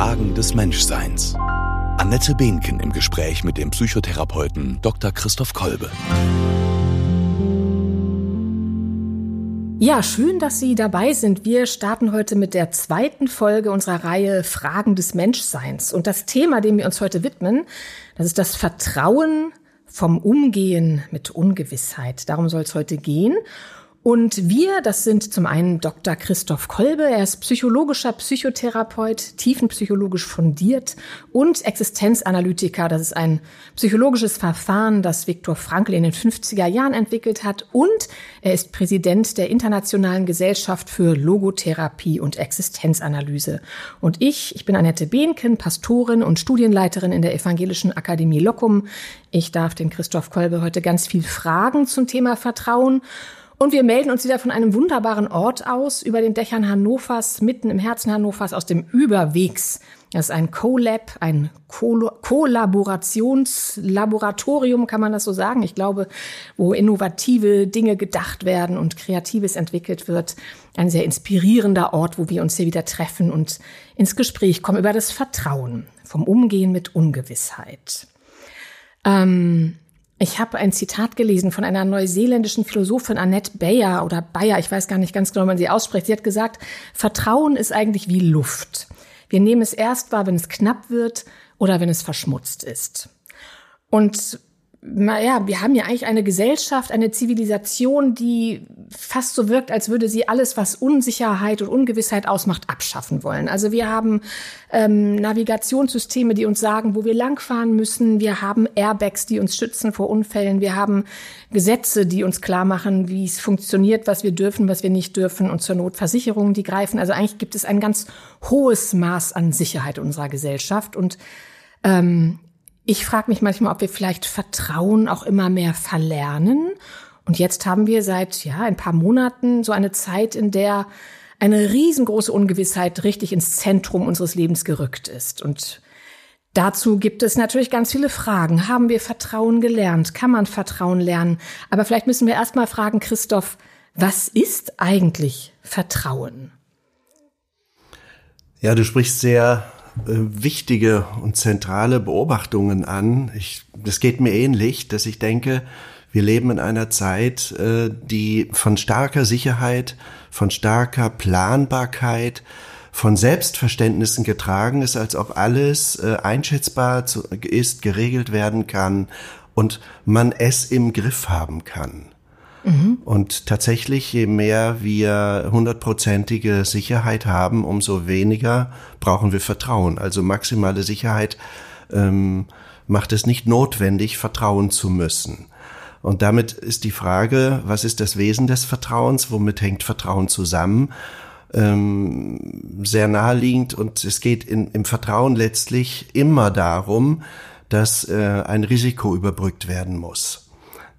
Fragen des Menschseins. Annette Behnken im Gespräch mit dem Psychotherapeuten Dr. Christoph Kolbe. Ja, schön, dass Sie dabei sind. Wir starten heute mit der zweiten Folge unserer Reihe Fragen des Menschseins. Und das Thema, dem wir uns heute widmen, das ist das Vertrauen vom Umgehen mit Ungewissheit. Darum soll es heute gehen. Und wir, das sind zum einen Dr. Christoph Kolbe, er ist psychologischer Psychotherapeut, tiefenpsychologisch fundiert und Existenzanalytiker. Das ist ein psychologisches Verfahren, das Viktor Frankl in den 50er Jahren entwickelt hat. Und er ist Präsident der Internationalen Gesellschaft für Logotherapie und Existenzanalyse. Und ich, ich bin Annette Behnken, Pastorin und Studienleiterin in der Evangelischen Akademie Locum. Ich darf den Christoph Kolbe heute ganz viel fragen zum Thema Vertrauen. Und wir melden uns wieder von einem wunderbaren Ort aus, über den Dächern Hannovers, mitten im Herzen Hannovers, aus dem Überwegs. Das ist ein Co-Lab, ein Kollaborationslaboratorium, kann man das so sagen. Ich glaube, wo innovative Dinge gedacht werden und Kreatives entwickelt wird. Ein sehr inspirierender Ort, wo wir uns hier wieder treffen und ins Gespräch kommen über das Vertrauen, vom Umgehen mit Ungewissheit. Ähm, ich habe ein Zitat gelesen von einer neuseeländischen Philosophin Annette Bayer oder Bayer, ich weiß gar nicht ganz genau, wie man sie ausspricht. Sie hat gesagt, Vertrauen ist eigentlich wie Luft. Wir nehmen es erst wahr, wenn es knapp wird oder wenn es verschmutzt ist. Und naja, wir haben ja eigentlich eine Gesellschaft, eine Zivilisation, die fast so wirkt, als würde sie alles, was Unsicherheit und Ungewissheit ausmacht, abschaffen wollen. Also wir haben ähm, Navigationssysteme, die uns sagen, wo wir langfahren müssen. Wir haben Airbags, die uns schützen vor Unfällen. Wir haben Gesetze, die uns klar machen, wie es funktioniert, was wir dürfen, was wir nicht dürfen und zur Not Versicherungen, die greifen. Also eigentlich gibt es ein ganz hohes Maß an Sicherheit unserer Gesellschaft und ähm, ich frage mich manchmal, ob wir vielleicht Vertrauen auch immer mehr verlernen. Und jetzt haben wir seit ja ein paar Monaten so eine Zeit, in der eine riesengroße Ungewissheit richtig ins Zentrum unseres Lebens gerückt ist. Und dazu gibt es natürlich ganz viele Fragen. Haben wir Vertrauen gelernt? Kann man Vertrauen lernen? Aber vielleicht müssen wir erst mal fragen, Christoph, was ist eigentlich Vertrauen? Ja, du sprichst sehr wichtige und zentrale Beobachtungen an. Ich, das geht mir ähnlich, dass ich denke, wir leben in einer Zeit, äh, die von starker Sicherheit, von starker Planbarkeit, von Selbstverständnissen getragen ist, als ob alles äh, einschätzbar ist, geregelt werden kann und man es im Griff haben kann. Und tatsächlich, je mehr wir hundertprozentige Sicherheit haben, umso weniger brauchen wir Vertrauen. Also maximale Sicherheit ähm, macht es nicht notwendig, vertrauen zu müssen. Und damit ist die Frage, was ist das Wesen des Vertrauens? Womit hängt Vertrauen zusammen? Ähm, sehr naheliegend und es geht in, im Vertrauen letztlich immer darum, dass äh, ein Risiko überbrückt werden muss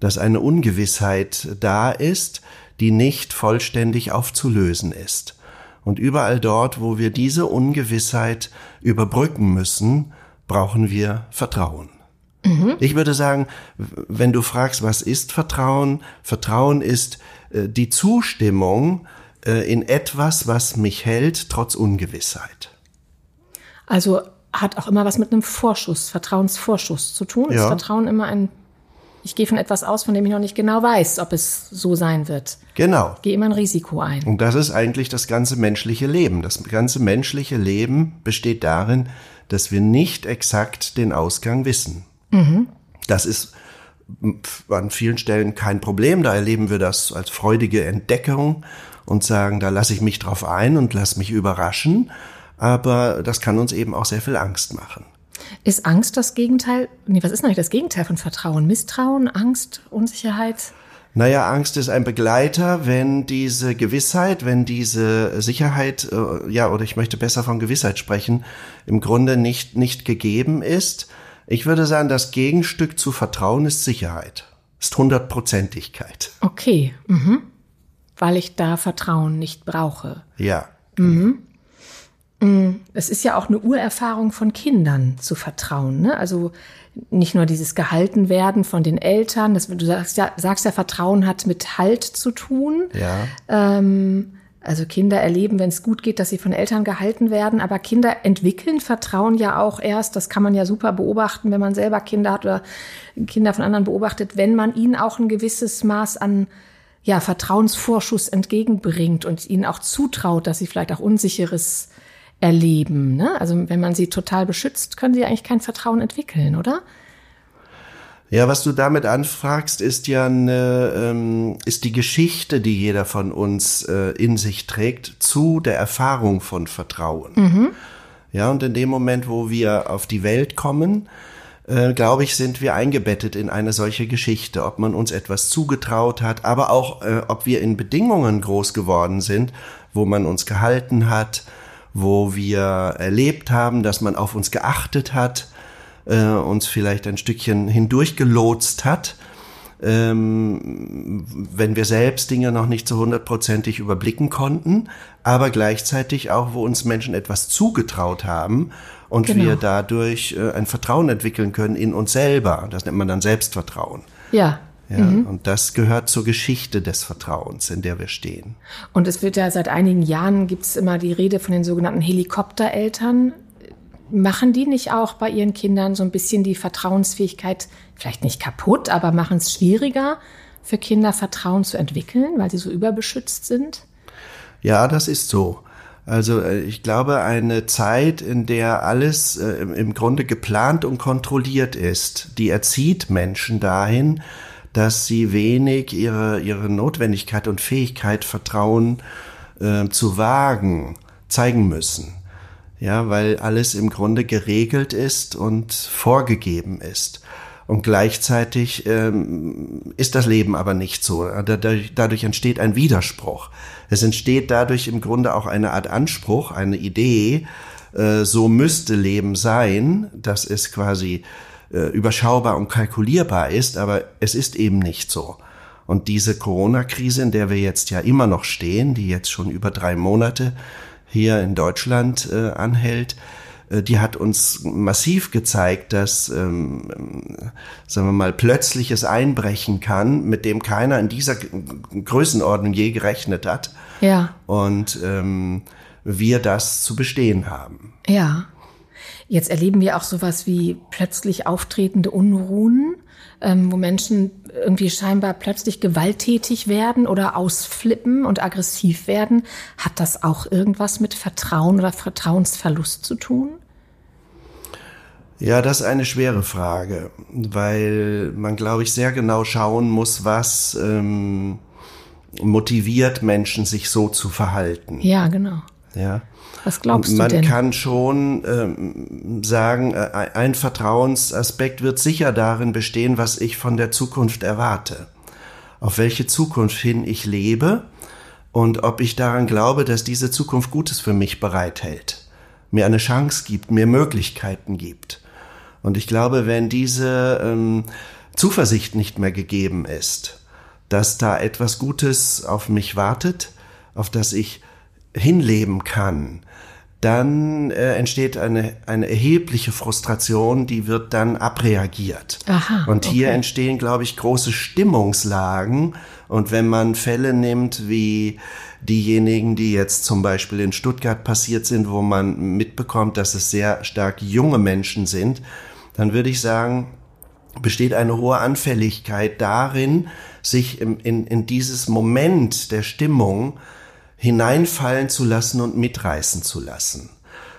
dass eine Ungewissheit da ist, die nicht vollständig aufzulösen ist. Und überall dort, wo wir diese Ungewissheit überbrücken müssen, brauchen wir Vertrauen. Mhm. Ich würde sagen, wenn du fragst, was ist Vertrauen? Vertrauen ist äh, die Zustimmung äh, in etwas, was mich hält, trotz Ungewissheit. Also hat auch immer was mit einem Vorschuss, Vertrauensvorschuss zu tun. Ja. Ist Vertrauen immer ein ich gehe von etwas aus, von dem ich noch nicht genau weiß, ob es so sein wird. Genau. gehe immer ein Risiko ein. Und das ist eigentlich das ganze menschliche Leben. Das ganze menschliche Leben besteht darin, dass wir nicht exakt den Ausgang wissen. Mhm. Das ist an vielen Stellen kein Problem. Da erleben wir das als freudige Entdeckung und sagen, da lasse ich mich drauf ein und lasse mich überraschen. Aber das kann uns eben auch sehr viel Angst machen. Ist Angst das Gegenteil? Nee, was ist eigentlich das Gegenteil von Vertrauen? Misstrauen, Angst, Unsicherheit? Naja, Angst ist ein Begleiter, wenn diese Gewissheit, wenn diese Sicherheit, äh, ja, oder ich möchte besser von Gewissheit sprechen, im Grunde nicht, nicht gegeben ist. Ich würde sagen, das Gegenstück zu Vertrauen ist Sicherheit, ist Hundertprozentigkeit. Okay, mhm. weil ich da Vertrauen nicht brauche. Ja. Mhm. Mm, es ist ja auch eine Urerfahrung von Kindern zu vertrauen. Ne? Also nicht nur dieses Gehaltenwerden von den Eltern, das, du sagst ja, sagst ja, Vertrauen hat mit Halt zu tun. Ja. Ähm, Also Kinder erleben, wenn es gut geht, dass sie von Eltern gehalten werden, aber Kinder entwickeln Vertrauen ja auch erst, das kann man ja super beobachten, wenn man selber Kinder hat oder Kinder von anderen beobachtet, wenn man ihnen auch ein gewisses Maß an ja, Vertrauensvorschuss entgegenbringt und ihnen auch zutraut, dass sie vielleicht auch Unsicheres erleben. Ne? Also wenn man sie total beschützt, können sie eigentlich kein Vertrauen entwickeln, oder? Ja, was du damit anfragst, ist ja eine, ähm, ist die Geschichte, die jeder von uns äh, in sich trägt, zu der Erfahrung von Vertrauen. Mhm. Ja, und in dem Moment, wo wir auf die Welt kommen, äh, glaube ich, sind wir eingebettet in eine solche Geschichte, ob man uns etwas zugetraut hat, aber auch, äh, ob wir in Bedingungen groß geworden sind, wo man uns gehalten hat, wo wir erlebt haben, dass man auf uns geachtet hat, äh, uns vielleicht ein Stückchen hindurchgelotst hat, ähm, wenn wir selbst Dinge noch nicht so hundertprozentig überblicken konnten, aber gleichzeitig auch, wo uns Menschen etwas zugetraut haben und genau. wir dadurch äh, ein Vertrauen entwickeln können in uns selber. Das nennt man dann Selbstvertrauen. Ja. Ja, mhm. Und das gehört zur Geschichte des Vertrauens, in der wir stehen. Und es wird ja seit einigen Jahren gibt es immer die Rede von den sogenannten Helikoptereltern. Machen die nicht auch bei ihren Kindern so ein bisschen die Vertrauensfähigkeit vielleicht nicht kaputt, aber machen es schwieriger für Kinder Vertrauen zu entwickeln, weil sie so überbeschützt sind? Ja, das ist so. Also äh, ich glaube, eine Zeit, in der alles äh, im Grunde geplant und kontrolliert ist, die erzieht Menschen dahin, dass sie wenig ihre, ihre Notwendigkeit und Fähigkeit, Vertrauen äh, zu wagen, zeigen müssen ja, weil alles im Grunde geregelt ist und vorgegeben ist. Und gleichzeitig ähm, ist das Leben aber nicht so. Dadurch, dadurch entsteht ein Widerspruch. Es entsteht dadurch im Grunde auch eine Art Anspruch, eine Idee, äh, so müsste Leben sein, dass es quasi äh, überschaubar und kalkulierbar ist, aber es ist eben nicht so. Und diese Corona-Krise, in der wir jetzt ja immer noch stehen, die jetzt schon über drei Monate hier in Deutschland äh, anhält, äh, die hat uns massiv gezeigt, dass, ähm, sagen wir mal, plötzliches Einbrechen kann, mit dem keiner in dieser Größenordnung je gerechnet hat. Ja. Und ähm, wir das zu bestehen haben. Ja. Jetzt erleben wir auch sowas wie plötzlich auftretende Unruhen ähm, wo Menschen irgendwie scheinbar plötzlich gewalttätig werden oder ausflippen und aggressiv werden. Hat das auch irgendwas mit Vertrauen oder Vertrauensverlust zu tun? Ja, das ist eine schwere Frage, weil man, glaube ich, sehr genau schauen muss, was ähm, motiviert Menschen, sich so zu verhalten. Ja, genau. Ja. Was glaubst du Man denn? Man kann schon ähm, sagen, äh, ein Vertrauensaspekt wird sicher darin bestehen, was ich von der Zukunft erwarte. Auf welche Zukunft hin ich lebe und ob ich daran glaube, dass diese Zukunft Gutes für mich bereithält, mir eine Chance gibt, mir Möglichkeiten gibt. Und ich glaube, wenn diese ähm, Zuversicht nicht mehr gegeben ist, dass da etwas Gutes auf mich wartet, auf das ich hinleben kann, dann äh, entsteht eine, eine erhebliche Frustration, die wird dann abreagiert. Aha, und hier okay. entstehen, glaube ich, große Stimmungslagen. Und wenn man Fälle nimmt wie diejenigen, die jetzt zum Beispiel in Stuttgart passiert sind, wo man mitbekommt, dass es sehr stark junge Menschen sind, dann würde ich sagen, besteht eine hohe Anfälligkeit darin, sich in, in, in dieses Moment der Stimmung hineinfallen zu lassen und mitreißen zu lassen.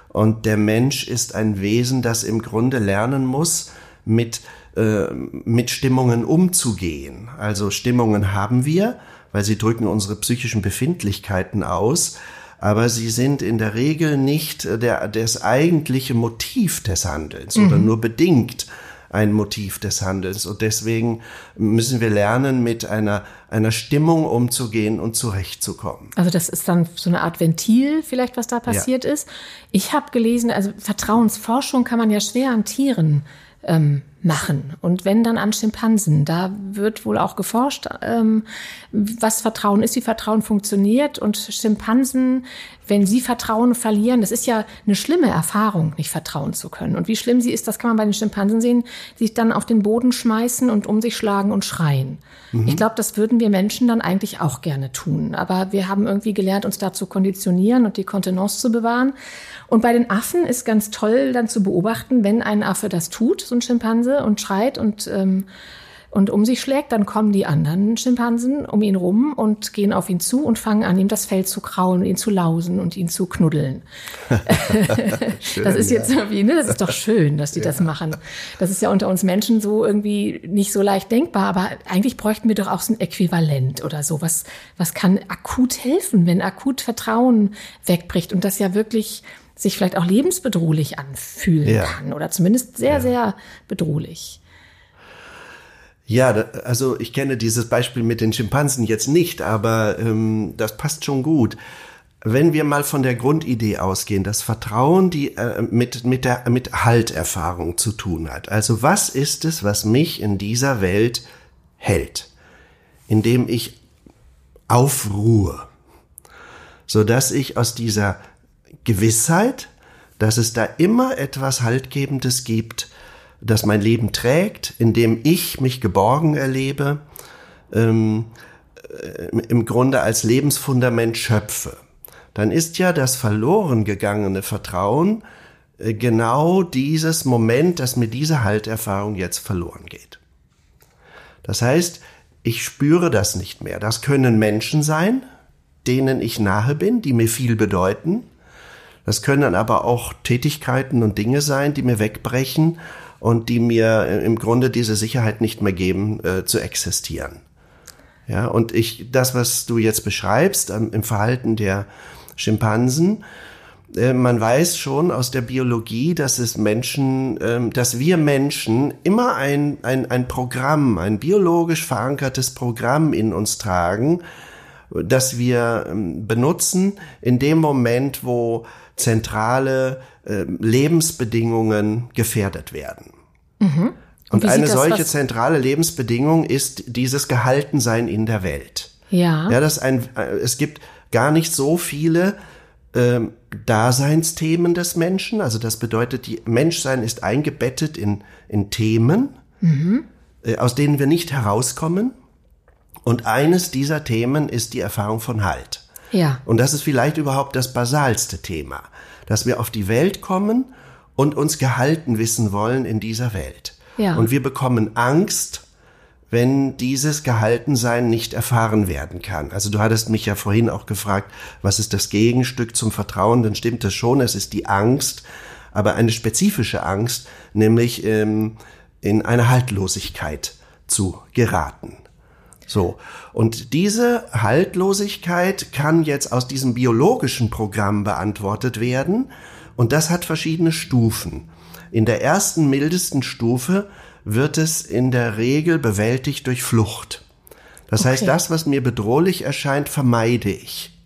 Und der Mensch ist ein Wesen, das im Grunde lernen muss, mit, äh, mit Stimmungen umzugehen. Also Stimmungen haben wir, weil sie drücken unsere psychischen Befindlichkeiten aus, aber sie sind in der Regel nicht der, das eigentliche Motiv des Handelns mhm. oder nur bedingt ein Motiv des Handelns. Und deswegen müssen wir lernen, mit einer, einer Stimmung umzugehen und zurechtzukommen. Also das ist dann so eine Art Ventil vielleicht, was da passiert ja. ist. Ich habe gelesen, also Vertrauensforschung kann man ja schwer an Tieren ähm, machen. Und wenn dann an Schimpansen, da wird wohl auch geforscht, ähm, was Vertrauen ist, wie Vertrauen funktioniert. Und Schimpansen, wenn sie Vertrauen verlieren, das ist ja eine schlimme Erfahrung, nicht vertrauen zu können. Und wie schlimm sie ist, das kann man bei den Schimpansen sehen, sich dann auf den Boden schmeißen und um sich schlagen und schreien. Mhm. Ich glaube, das würden wir Menschen dann eigentlich auch gerne tun. Aber wir haben irgendwie gelernt, uns da zu konditionieren und die Kontenance zu bewahren. Und bei den Affen ist ganz toll dann zu beobachten, wenn ein Affe das tut, so ein Schimpanse, und schreit und ähm, und um sich schlägt, dann kommen die anderen Schimpansen um ihn rum und gehen auf ihn zu und fangen an, ihm das Fell zu kraulen, ihn zu lausen und ihn zu knuddeln. schön, das ist jetzt ja. irgendwie, ne, das ist doch schön, dass die ja. das machen. Das ist ja unter uns Menschen so irgendwie nicht so leicht denkbar, aber eigentlich bräuchten wir doch auch so ein Äquivalent oder so. Was, was kann akut helfen, wenn akut Vertrauen wegbricht und das ja wirklich sich vielleicht auch lebensbedrohlich anfühlen ja. kann oder zumindest sehr, sehr bedrohlich. Ja, also ich kenne dieses Beispiel mit den Schimpansen jetzt nicht, aber ähm, das passt schon gut. Wenn wir mal von der Grundidee ausgehen, dass Vertrauen die äh, mit mit der mit Halterfahrung zu tun hat. Also was ist es, was mich in dieser Welt hält, indem ich aufruhe, so dass ich aus dieser Gewissheit, dass es da immer etwas Haltgebendes gibt, das mein Leben trägt, in dem ich mich geborgen erlebe, ähm, äh, im Grunde als Lebensfundament schöpfe, dann ist ja das verloren gegangene Vertrauen äh, genau dieses Moment, dass mir diese Halterfahrung jetzt verloren geht. Das heißt, ich spüre das nicht mehr. Das können Menschen sein, denen ich nahe bin, die mir viel bedeuten. Das können aber auch Tätigkeiten und Dinge sein, die mir wegbrechen und die mir im Grunde diese Sicherheit nicht mehr geben, äh, zu existieren. Ja, und ich, das, was du jetzt beschreibst ähm, im Verhalten der Schimpansen, äh, man weiß schon aus der Biologie, dass es Menschen, äh, dass wir Menschen immer ein, ein, ein Programm, ein biologisch verankertes Programm in uns tragen, das wir ähm, benutzen in dem Moment, wo zentrale äh, Lebensbedingungen gefährdet werden. Mhm. Und, Und eine solche zentrale Lebensbedingung ist dieses Gehaltensein in der Welt. Ja. Ja, das ein, äh, es gibt gar nicht so viele ähm, Daseinsthemen des Menschen. Also das bedeutet, die Menschsein ist eingebettet in, in Themen, mhm. äh, aus denen wir nicht herauskommen. Und eines dieser Themen ist die Erfahrung von Halt. Ja. Und das ist vielleicht überhaupt das basalste Thema, dass wir auf die Welt kommen und uns gehalten wissen wollen in dieser Welt. Ja. Und wir bekommen Angst, wenn dieses Gehaltensein nicht erfahren werden kann. Also du hattest mich ja vorhin auch gefragt, was ist das Gegenstück zum Vertrauen? Dann stimmt das schon, es ist die Angst, aber eine spezifische Angst, nämlich ähm, in eine Haltlosigkeit zu geraten. So. Und diese Haltlosigkeit kann jetzt aus diesem biologischen Programm beantwortet werden. Und das hat verschiedene Stufen. In der ersten mildesten Stufe wird es in der Regel bewältigt durch Flucht. Das okay. heißt, das, was mir bedrohlich erscheint, vermeide ich.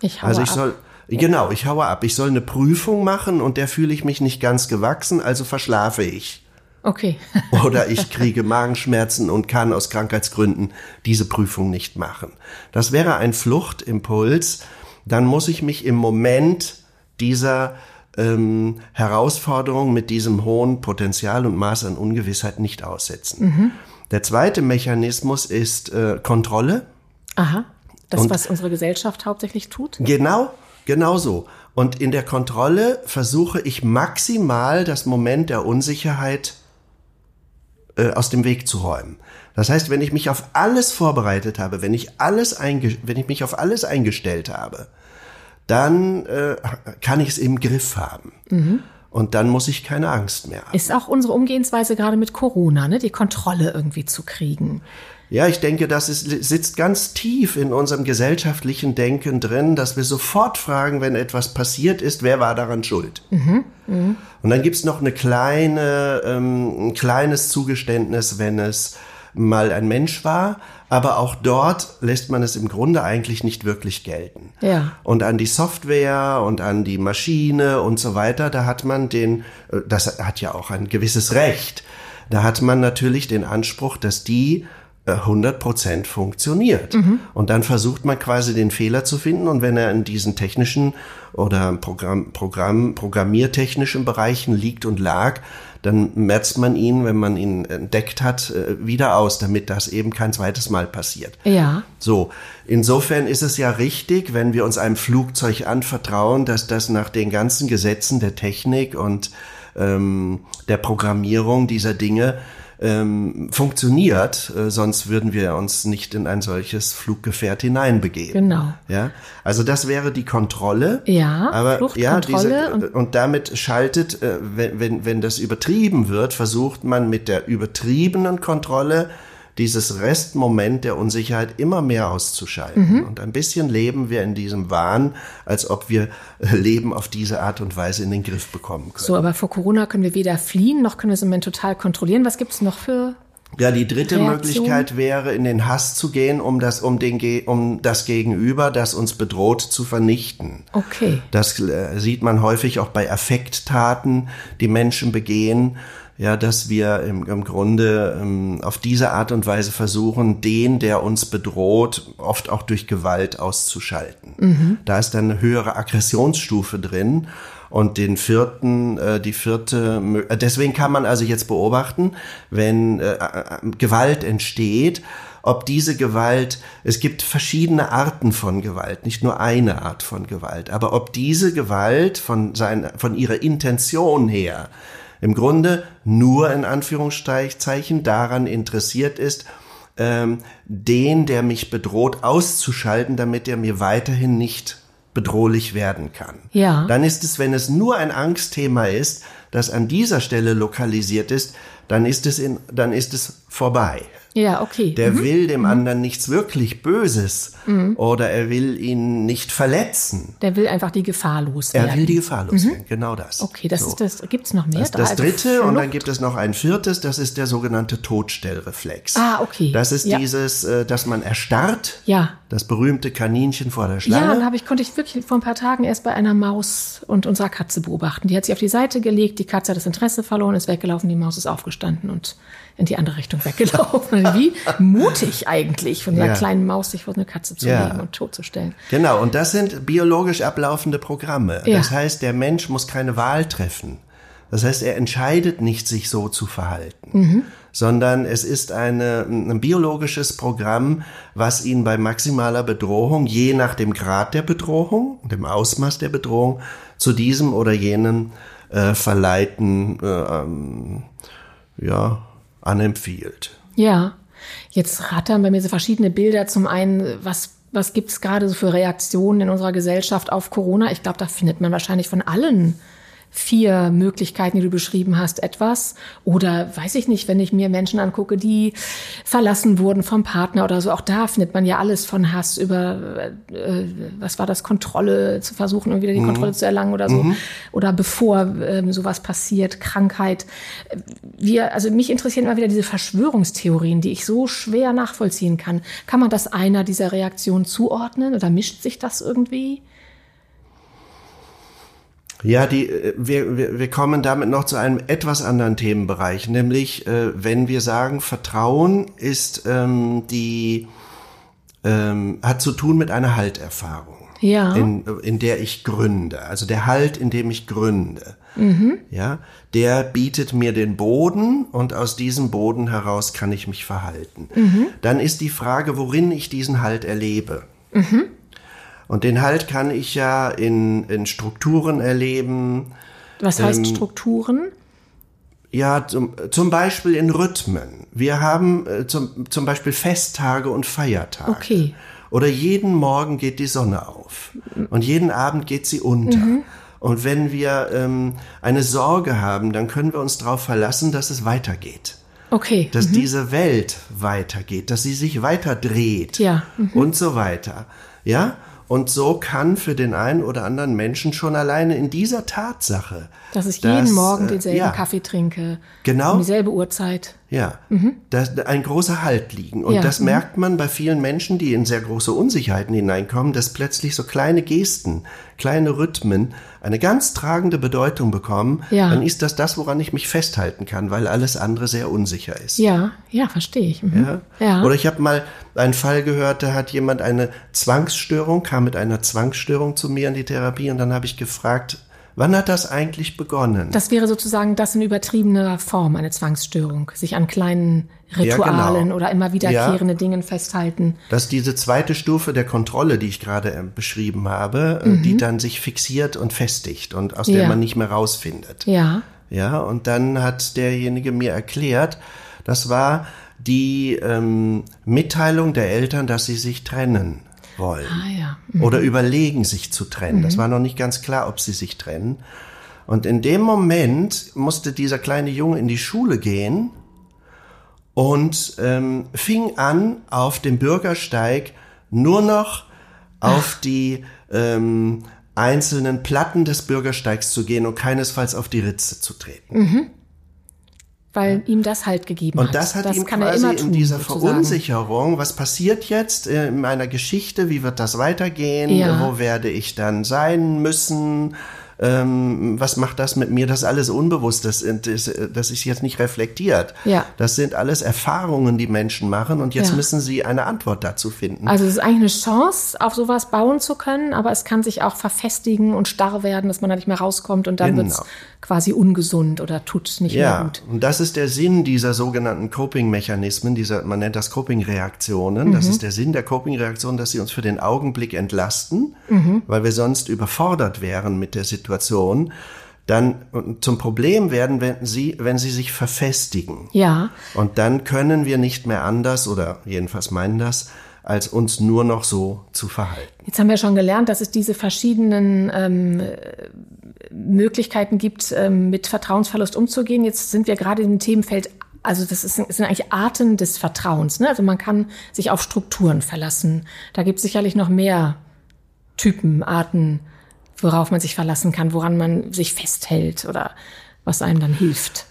Ich haue also ich ab. soll, genau, ich haue ab. Ich soll eine Prüfung machen und der fühle ich mich nicht ganz gewachsen, also verschlafe ich. Okay. Oder ich kriege Magenschmerzen und kann aus Krankheitsgründen diese Prüfung nicht machen. Das wäre ein Fluchtimpuls. Dann muss ich mich im Moment dieser ähm, Herausforderung mit diesem hohen Potenzial und Maß an Ungewissheit nicht aussetzen. Mhm. Der zweite Mechanismus ist äh, Kontrolle. Aha. Das, und was unsere Gesellschaft hauptsächlich tut? Genau, genau so. Und in der Kontrolle versuche ich maximal das Moment der Unsicherheit äh, aus dem Weg zu räumen. Das heißt, wenn ich mich auf alles vorbereitet habe, wenn ich alles wenn ich mich auf alles eingestellt habe, dann äh, kann ich es im Griff haben. Mhm. Und dann muss ich keine Angst mehr haben. Ist auch unsere Umgehensweise gerade mit Corona, ne? die Kontrolle irgendwie zu kriegen. Ja, ich denke, das ist, sitzt ganz tief in unserem gesellschaftlichen Denken drin, dass wir sofort fragen, wenn etwas passiert ist, wer war daran schuld? Mhm, mh. Und dann gibt's noch eine kleine, ähm, ein kleines Zugeständnis, wenn es mal ein Mensch war, aber auch dort lässt man es im Grunde eigentlich nicht wirklich gelten. Ja. Und an die Software und an die Maschine und so weiter, da hat man den, äh, das hat ja auch ein gewisses Recht, da hat man natürlich den Anspruch, dass die 100% funktioniert. Mhm. Und dann versucht man quasi den Fehler zu finden und wenn er in diesen technischen oder Programm, Programm, programmiertechnischen Bereichen liegt und lag, dann merzt man ihn, wenn man ihn entdeckt hat, äh, wieder aus, damit das eben kein zweites Mal passiert. Ja. So, insofern ist es ja richtig, wenn wir uns einem Flugzeug anvertrauen, dass das nach den ganzen Gesetzen der Technik und ähm, der Programmierung dieser Dinge ähm, funktioniert, äh, sonst würden wir uns nicht in ein solches Fluggefährt hineinbegeben. Genau. Ja, also das wäre die Kontrolle. Ja, aber ja, diese, und, und damit schaltet, äh, wenn, wenn, wenn das übertrieben wird, versucht man mit der übertriebenen Kontrolle dieses Restmoment der Unsicherheit immer mehr auszuschalten. Mhm. Und ein bisschen leben wir in diesem Wahn, als ob wir äh, Leben auf diese Art und Weise in den Griff bekommen können. So, aber vor Corona können wir weder fliehen, noch können wir es im Moment total kontrollieren. Was gibt es noch für ja, die dritte Reaktion. Möglichkeit wäre, in den Hass zu gehen, um das, um den, um das Gegenüber, das uns bedroht, zu vernichten. Okay. Das äh, sieht man häufig auch bei Affekttaten, die Menschen begehen ja, dass wir im, im Grunde ähm, auf diese Art und Weise versuchen, den, der uns bedroht, oft auch durch Gewalt auszuschalten. Mhm. Da ist dann eine höhere Aggressionsstufe drin. Und den vierten, äh, die vierte, äh, deswegen kann man also jetzt beobachten, wenn äh, äh, Gewalt entsteht, ob diese Gewalt, es gibt verschiedene Arten von Gewalt, nicht nur eine Art von Gewalt, aber ob diese Gewalt von, sein, von ihrer Intention her im Grunde nur in Anführungszeichen daran interessiert ist, ähm, den, der mich bedroht, auszuschalten, damit er mir weiterhin nicht bedrohlich werden kann. Ja. Dann ist es, wenn es nur ein Angstthema ist, das an dieser Stelle lokalisiert ist, dann ist es in, dann ist es vorbei. Ja, okay. Der mhm. will dem mhm. anderen nichts wirklich Böses mhm. oder er will ihn nicht verletzen. Der will einfach die Gefahr loswerden. Er will die Gefahr loswerden, mhm. genau das. Okay, das so. ist das. Gibt's noch mehr? Das, das also dritte Flucht? und dann gibt es noch ein viertes, das ist der sogenannte Todstellreflex. Ah, okay. Das ist ja. dieses, äh, dass man erstarrt. Ja. Das berühmte Kaninchen vor der Schlange. Ja, dann habe ich, konnte ich wirklich vor ein paar Tagen erst bei einer Maus und unserer Katze beobachten. Die hat sich auf die Seite gelegt, die Katze hat das Interesse verloren, ist weggelaufen, die Maus ist aufgestanden und in die andere Richtung weggelaufen. Wie mutig eigentlich, von einer ja. kleinen Maus sich vor eine Katze zu ja. legen und totzustellen. Genau, und das sind biologisch ablaufende Programme. Ja. Das heißt, der Mensch muss keine Wahl treffen. Das heißt, er entscheidet nicht, sich so zu verhalten, mhm. sondern es ist eine, ein biologisches Programm, was ihn bei maximaler Bedrohung, je nach dem Grad der Bedrohung, dem Ausmaß der Bedrohung, zu diesem oder jenem äh, verleiten, äh, ähm, ja, anempfiehlt. Ja, jetzt rattern bei mir so verschiedene Bilder. Zum einen, was was gibt's gerade so für Reaktionen in unserer Gesellschaft auf Corona? Ich glaube, da findet man wahrscheinlich von allen vier Möglichkeiten, die du beschrieben hast, etwas. Oder weiß ich nicht, wenn ich mir Menschen angucke, die verlassen wurden vom Partner oder so, auch da findet man ja alles von Hass über, äh, was war das, Kontrolle, zu versuchen, irgendwie die mhm. Kontrolle zu erlangen oder so. Mhm. Oder bevor ähm, sowas passiert, Krankheit. Wir, also mich interessieren immer wieder diese Verschwörungstheorien, die ich so schwer nachvollziehen kann. Kann man das einer dieser Reaktionen zuordnen oder mischt sich das irgendwie? Ja, die, äh, wir, wir, wir kommen damit noch zu einem etwas anderen Themenbereich, nämlich äh, wenn wir sagen, Vertrauen ist ähm, die ähm, hat zu tun mit einer Halterfahrung. Ja. In, in der ich gründe. Also der Halt, in dem ich gründe. Mhm. Ja, der bietet mir den Boden und aus diesem Boden heraus kann ich mich verhalten. Mhm. Dann ist die Frage, worin ich diesen Halt erlebe. Mhm. Und den Halt kann ich ja in, in Strukturen erleben. Was heißt ähm, Strukturen? Ja, zum, zum Beispiel in Rhythmen. Wir haben äh, zum, zum Beispiel Festtage und Feiertage. Okay. Oder jeden Morgen geht die Sonne auf und jeden Abend geht sie unter. Mhm. Und wenn wir ähm, eine Sorge haben, dann können wir uns darauf verlassen, dass es weitergeht. Okay. Dass mhm. diese Welt weitergeht, dass sie sich weiter dreht ja. Mhm. und so weiter. Ja? Und so kann für den einen oder anderen Menschen schon alleine in dieser Tatsache, dass ich jeden dass, Morgen äh, denselben ja, Kaffee trinke, genau, um dieselbe Uhrzeit. Ja, mhm. da ein großer Halt liegen. Und ja. das mhm. merkt man bei vielen Menschen, die in sehr große Unsicherheiten hineinkommen, dass plötzlich so kleine Gesten, kleine Rhythmen eine ganz tragende Bedeutung bekommen. Ja. Dann ist das das, woran ich mich festhalten kann, weil alles andere sehr unsicher ist. Ja, ja, verstehe ich. Mhm. Ja? ja. Oder ich habe mal einen Fall gehört, da hat jemand eine Zwangsstörung, kam mit einer Zwangsstörung zu mir in die Therapie und dann habe ich gefragt, Wann hat das eigentlich begonnen? Das wäre sozusagen das in übertriebener Form, eine Zwangsstörung. Sich an kleinen Ritualen ja, genau. oder immer wiederkehrende ja, Dingen festhalten. Das ist diese zweite Stufe der Kontrolle, die ich gerade äh, beschrieben habe, äh, mhm. die dann sich fixiert und festigt und aus der ja. man nicht mehr rausfindet. Ja. Ja, und dann hat derjenige mir erklärt, das war die ähm, Mitteilung der Eltern, dass sie sich trennen wollen. Ah, ja. mhm. Oder überlegen, sich zu trennen. Mhm. Das war noch nicht ganz klar, ob sie sich trennen. Und in dem Moment musste dieser kleine Junge in die Schule gehen und ähm, fing an, auf dem Bürgersteig nur noch auf Ach. die ähm, einzelnen Platten des Bürgersteigs zu gehen und keinesfalls auf die Ritze zu treten. Mhm weil ihm das halt gegeben hat. Und das hat das ihm quasi tun, in dieser. Verunsicherung, was passiert jetzt in meiner Geschichte, wie wird das weitergehen, ja. wo werde ich dann sein müssen, ähm, was macht das mit mir? Das alles unbewusst, das, das, das ist jetzt nicht reflektiert. Ja. Das sind alles Erfahrungen, die Menschen machen und jetzt ja. müssen sie eine Antwort dazu finden. Also es ist eigentlich eine Chance, auf sowas bauen zu können, aber es kann sich auch verfestigen und starr werden, dass man da nicht mehr rauskommt und dann genau. wird es quasi ungesund oder tut nicht ja. mehr gut. Und das ist der Sinn dieser sogenannten Coping-Mechanismen, dieser, man nennt das Coping-Reaktionen. Mhm. Das ist der Sinn der Coping-Reaktionen, dass sie uns für den Augenblick entlasten, mhm. weil wir sonst überfordert wären mit der Situation Situation dann zum Problem werden, wenn sie, wenn sie sich verfestigen. Ja. Und dann können wir nicht mehr anders oder jedenfalls meinen das, als uns nur noch so zu verhalten. Jetzt haben wir schon gelernt, dass es diese verschiedenen ähm, Möglichkeiten gibt, ähm, mit Vertrauensverlust umzugehen. Jetzt sind wir gerade im Themenfeld also das, ist, sind eigentlich Arten des Vertrauens. Ne? Also man kann sich auf Strukturen verlassen. Da gibt es sicherlich noch mehr Typen, Arten worauf man sich verlassen kann, woran man sich festhält oder was einem dann hilft.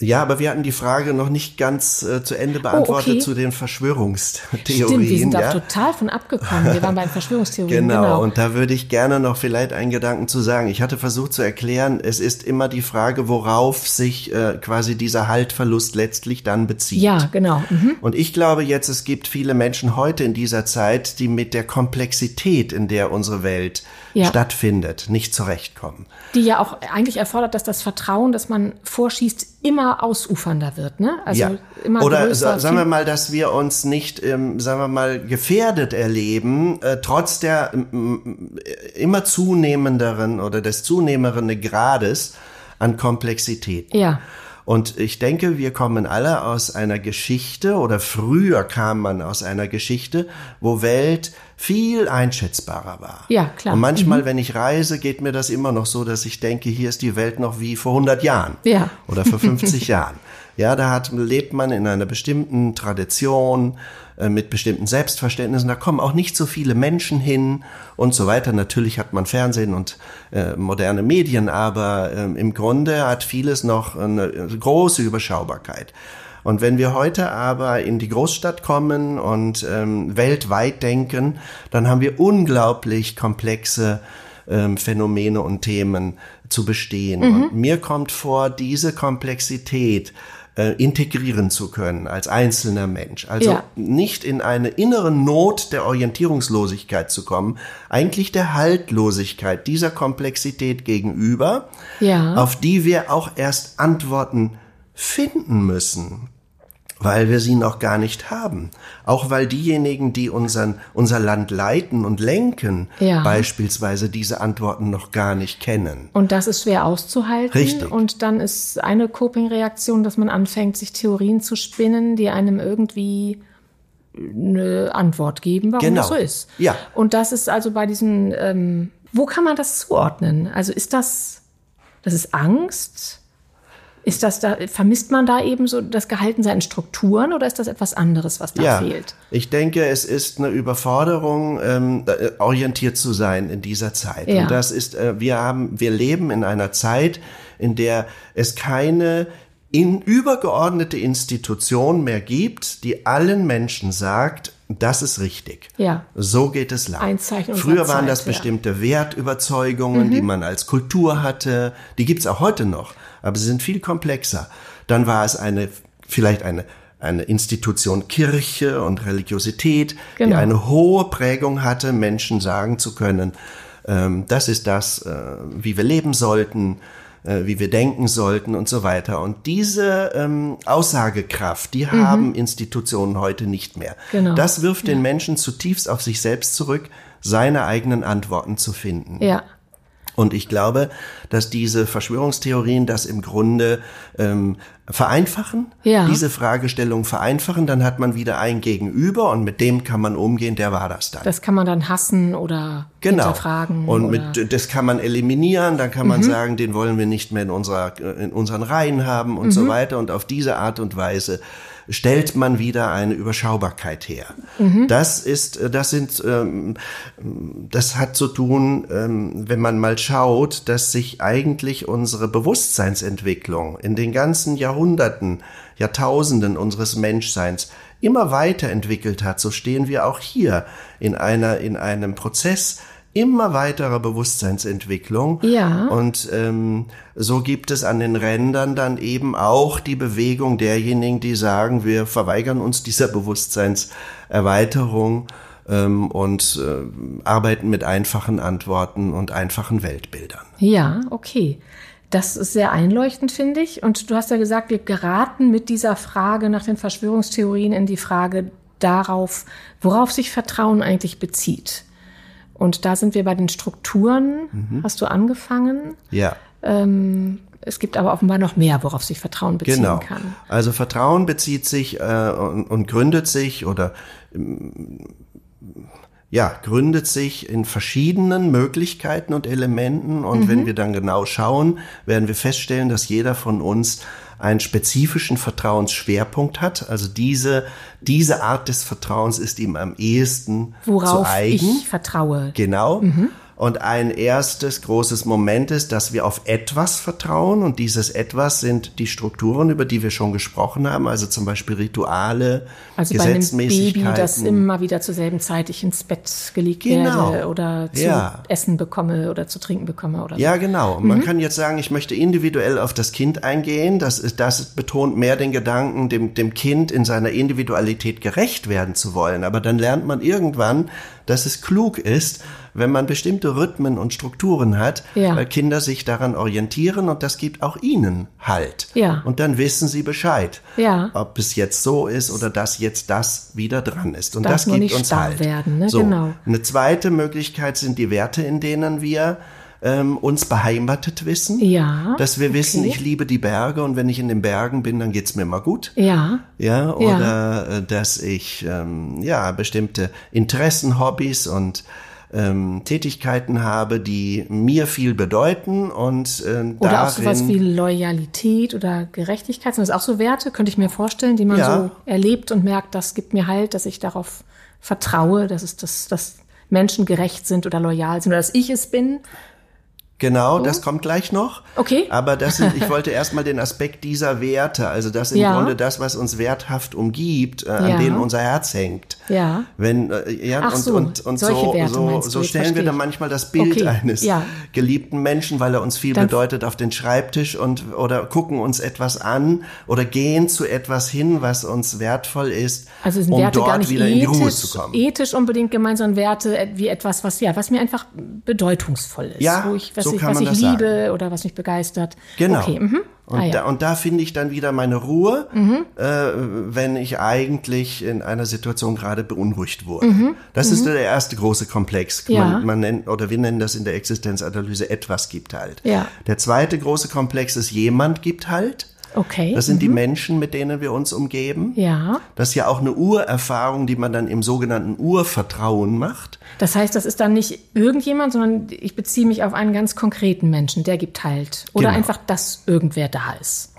Ja, aber wir hatten die Frage noch nicht ganz äh, zu Ende beantwortet oh, okay. zu den Verschwörungstheorien. Stimmt, wir sind ja? da total von abgekommen. Wir waren bei den Verschwörungstheorien. genau, genau, und da würde ich gerne noch vielleicht einen Gedanken zu sagen. Ich hatte versucht zu erklären, es ist immer die Frage, worauf sich äh, quasi dieser Haltverlust letztlich dann bezieht. Ja, genau. Mhm. Und ich glaube jetzt, es gibt viele Menschen heute in dieser Zeit, die mit der Komplexität, in der unsere Welt ja. stattfindet, nicht zurechtkommen. Die ja auch eigentlich erfordert, dass das Vertrauen, das man vorschießt, immer ausufernder wird, ne? Also ja. immer Oder größer, sagen wir mal, dass wir uns nicht, ähm, sagen wir mal, gefährdet erleben, äh, trotz der äh, immer zunehmenderen oder des zunehmenden Grades an Komplexität. Ja. Und ich denke, wir kommen alle aus einer Geschichte oder früher kam man aus einer Geschichte, wo Welt viel einschätzbarer war. Ja, klar. Und manchmal, mhm. wenn ich reise, geht mir das immer noch so, dass ich denke, hier ist die Welt noch wie vor 100 Jahren. Ja. Oder vor 50 Jahren. Ja, da hat, lebt man in einer bestimmten Tradition, mit bestimmten Selbstverständnissen. Da kommen auch nicht so viele Menschen hin und so weiter. Natürlich hat man Fernsehen und äh, moderne Medien, aber äh, im Grunde hat vieles noch eine große Überschaubarkeit. Und wenn wir heute aber in die Großstadt kommen und ähm, weltweit denken, dann haben wir unglaublich komplexe ähm, Phänomene und Themen zu bestehen. Mhm. Und mir kommt vor, diese Komplexität äh, integrieren zu können als einzelner Mensch. Also ja. nicht in eine innere Not der Orientierungslosigkeit zu kommen, eigentlich der Haltlosigkeit dieser Komplexität gegenüber, ja. auf die wir auch erst Antworten finden müssen, weil wir sie noch gar nicht haben. Auch weil diejenigen, die unseren, unser Land leiten und lenken, ja. beispielsweise diese Antworten noch gar nicht kennen. Und das ist schwer auszuhalten. Richtig. Und dann ist eine Coping-Reaktion, dass man anfängt, sich Theorien zu spinnen, die einem irgendwie eine Antwort geben, warum genau. das so ist. Ja. Und das ist also bei diesen, ähm, wo kann man das zuordnen? Also ist das, das ist Angst? Ist das da, vermisst man da eben so das Gehaltensein in Strukturen oder ist das etwas anderes, was da ja, fehlt? Ich denke, es ist eine Überforderung, ähm, äh, orientiert zu sein in dieser Zeit. Ja. Und das ist, äh, wir haben, wir leben in einer Zeit, in der es keine in übergeordnete Institution mehr gibt, die allen Menschen sagt, das ist richtig. Ja. So geht es lang. Ein Zeichen unserer Früher waren Zeit, das ja. bestimmte Wertüberzeugungen, die man als Kultur hatte. Die gibt's auch heute noch, aber sie sind viel komplexer. Dann war es eine, vielleicht eine, eine Institution Kirche und Religiosität, die Genau. eine hohe Prägung hatte, Menschen sagen zu können, ähm, das ist das, äh, wie wir leben sollten, äh, wie wir denken sollten und so weiter. Und diese ähm, Aussagekraft, die haben Institutionen heute nicht mehr. Mhm. Genau. Das wirft den Menschen zutiefst auf sich selbst zurück, seine eigenen Antworten zu finden. Ja. Und ich glaube, dass diese Verschwörungstheorien das im Grunde ähm, vereinfachen, Ja. diese Fragestellung vereinfachen, dann hat man wieder ein Gegenüber und mit dem kann man umgehen, der war das dann. Das kann man dann hassen oder Genau. hinterfragen. Und oder Mhm. mit, das kann man eliminieren, dann kann man sagen, den wollen wir nicht mehr in, unserer, in unseren Reihen haben und Mhm. so weiter. Und auf diese Art und Weise stellt man wieder eine Überschaubarkeit her. Mhm. Das ist, äh, das sind, ähm, das hat zu tun, ähm, wenn man mal schaut, dass sich eigentlich unsere Bewusstseinsentwicklung in den ganzen Jahrhunderten, Jahrtausenden unseres Menschseins immer weiterentwickelt hat. So stehen wir auch hier in einer, in einem Prozess immer weiterer Bewusstseinsentwicklung. Ja. Und ähm, so gibt es an den Rändern dann eben auch die Bewegung derjenigen, die sagen, wir verweigern uns dieser Bewusstseinserweiterung ähm, und äh, arbeiten mit einfachen Antworten und einfachen Weltbildern. Ja, okay. Das ist sehr einleuchtend, finde ich. Und du hast ja gesagt, wir geraten mit dieser Frage nach den Verschwörungstheorien in die Frage darauf, worauf sich Vertrauen eigentlich bezieht. Und da sind wir bei den Strukturen. Mhm. Hast du angefangen? Ja. Es gibt aber offenbar noch mehr, worauf sich Vertrauen beziehen Genau. kann. Also Vertrauen bezieht sich äh, und, und gründet sich oder ähm, ja, gründet sich in verschiedenen Möglichkeiten und Elementen. Und wenn wir dann genau schauen, werden wir feststellen, dass jeder von uns einen spezifischen Vertrauensschwerpunkt hat. Also diese, diese Art des Vertrauens ist ihm am ehesten zu Worauf eigen. ich vertraue. Genau. Und ein erstes großes Moment ist, dass wir auf etwas vertrauen. Und dieses etwas sind die Strukturen, über die wir schon gesprochen haben. Also zum Beispiel Rituale, Also bei einem Baby, Gesetzmäßigkeiten. das immer wieder zur selben Zeit ich ins Bett gelegt Genau. werde oder zu Ja. essen bekomme oder zu trinken bekomme oder so. Ja, genau. Man kann jetzt sagen, ich möchte individuell auf das Kind eingehen. Das, ist, das betont mehr den Gedanken, dem, dem Kind in seiner Individualität gerecht werden zu wollen. Aber dann lernt man irgendwann, dass es klug ist, wenn man bestimmte Rhythmen und Strukturen hat, Ja. weil Kinder sich daran orientieren und das gibt auch ihnen Halt. Ja. Und dann wissen sie Bescheid, Ja. ob es jetzt so ist oder dass jetzt das wieder dran ist. Und Darf das gibt nicht uns Halt. werden, ne? So. Genau. Eine zweite Möglichkeit sind die Werte, in denen wir ähm, uns beheimatet wissen. Ja, Dass wir wissen, okay. ich liebe die Berge und wenn ich in den Bergen bin, dann geht's mir mal gut. Ja, Ja, oder äh, dass ich ähm, ja bestimmte Interessen, Hobbys und ähm, Tätigkeiten habe, die mir viel bedeuten und äh, Oder auch sowas wie Loyalität oder Gerechtigkeit. Sind das auch so Werte, könnte ich mir vorstellen, die man Ja. so erlebt und merkt, das gibt mir halt, dass ich darauf vertraue, dass es das, dass Menschen gerecht sind oder loyal sind oder dass ich es bin. Genau, das kommt gleich noch. Okay. Aber das sind, ich wollte erstmal den Aspekt dieser Werte, also das im Ja. Grunde das, was uns werthaft umgibt, äh, an Ja. denen unser Herz hängt. Ja. Wenn, äh, ja, Ach und, so, und, und so, Werte so, so stellen wir dann manchmal das Bild Okay, eines ja. geliebten Menschen, weil er uns viel Dann- bedeutet, auf den Schreibtisch und oder gucken uns etwas an oder gehen zu etwas hin, was uns wertvoll ist, Also sind um Werte dort wieder in die Ruhe zu ethisch, kommen. ethisch unbedingt gemeint, sondern Werte äh, wie etwas, was ja, was mir einfach bedeutungsvoll ist, Ja, wo ich, was so ich, kann was man ich das liebe sagen. oder was mich begeistert. Genau. Okay, mhm. Und, ah, ja. da, und da finde ich dann wieder meine Ruhe, Mhm. äh, wenn ich eigentlich in einer Situation gerade beunruhigt wurde. Mhm. Das ist der erste große Komplex. Ja. Man, man nennt, oder wir nennen das in der Existenzanalyse etwas gibt halt. Ja. Der zweite große Komplex ist jemand gibt halt. Okay. Das sind die Menschen, mit denen wir uns umgeben. ja. Das ist ja auch eine Urerfahrung, die man dann im sogenannten Urvertrauen macht. Das heißt, das ist dann nicht irgendjemand, sondern ich beziehe mich auf einen ganz konkreten Menschen, der gibt halt. Oder Genau. einfach, dass irgendwer da ist.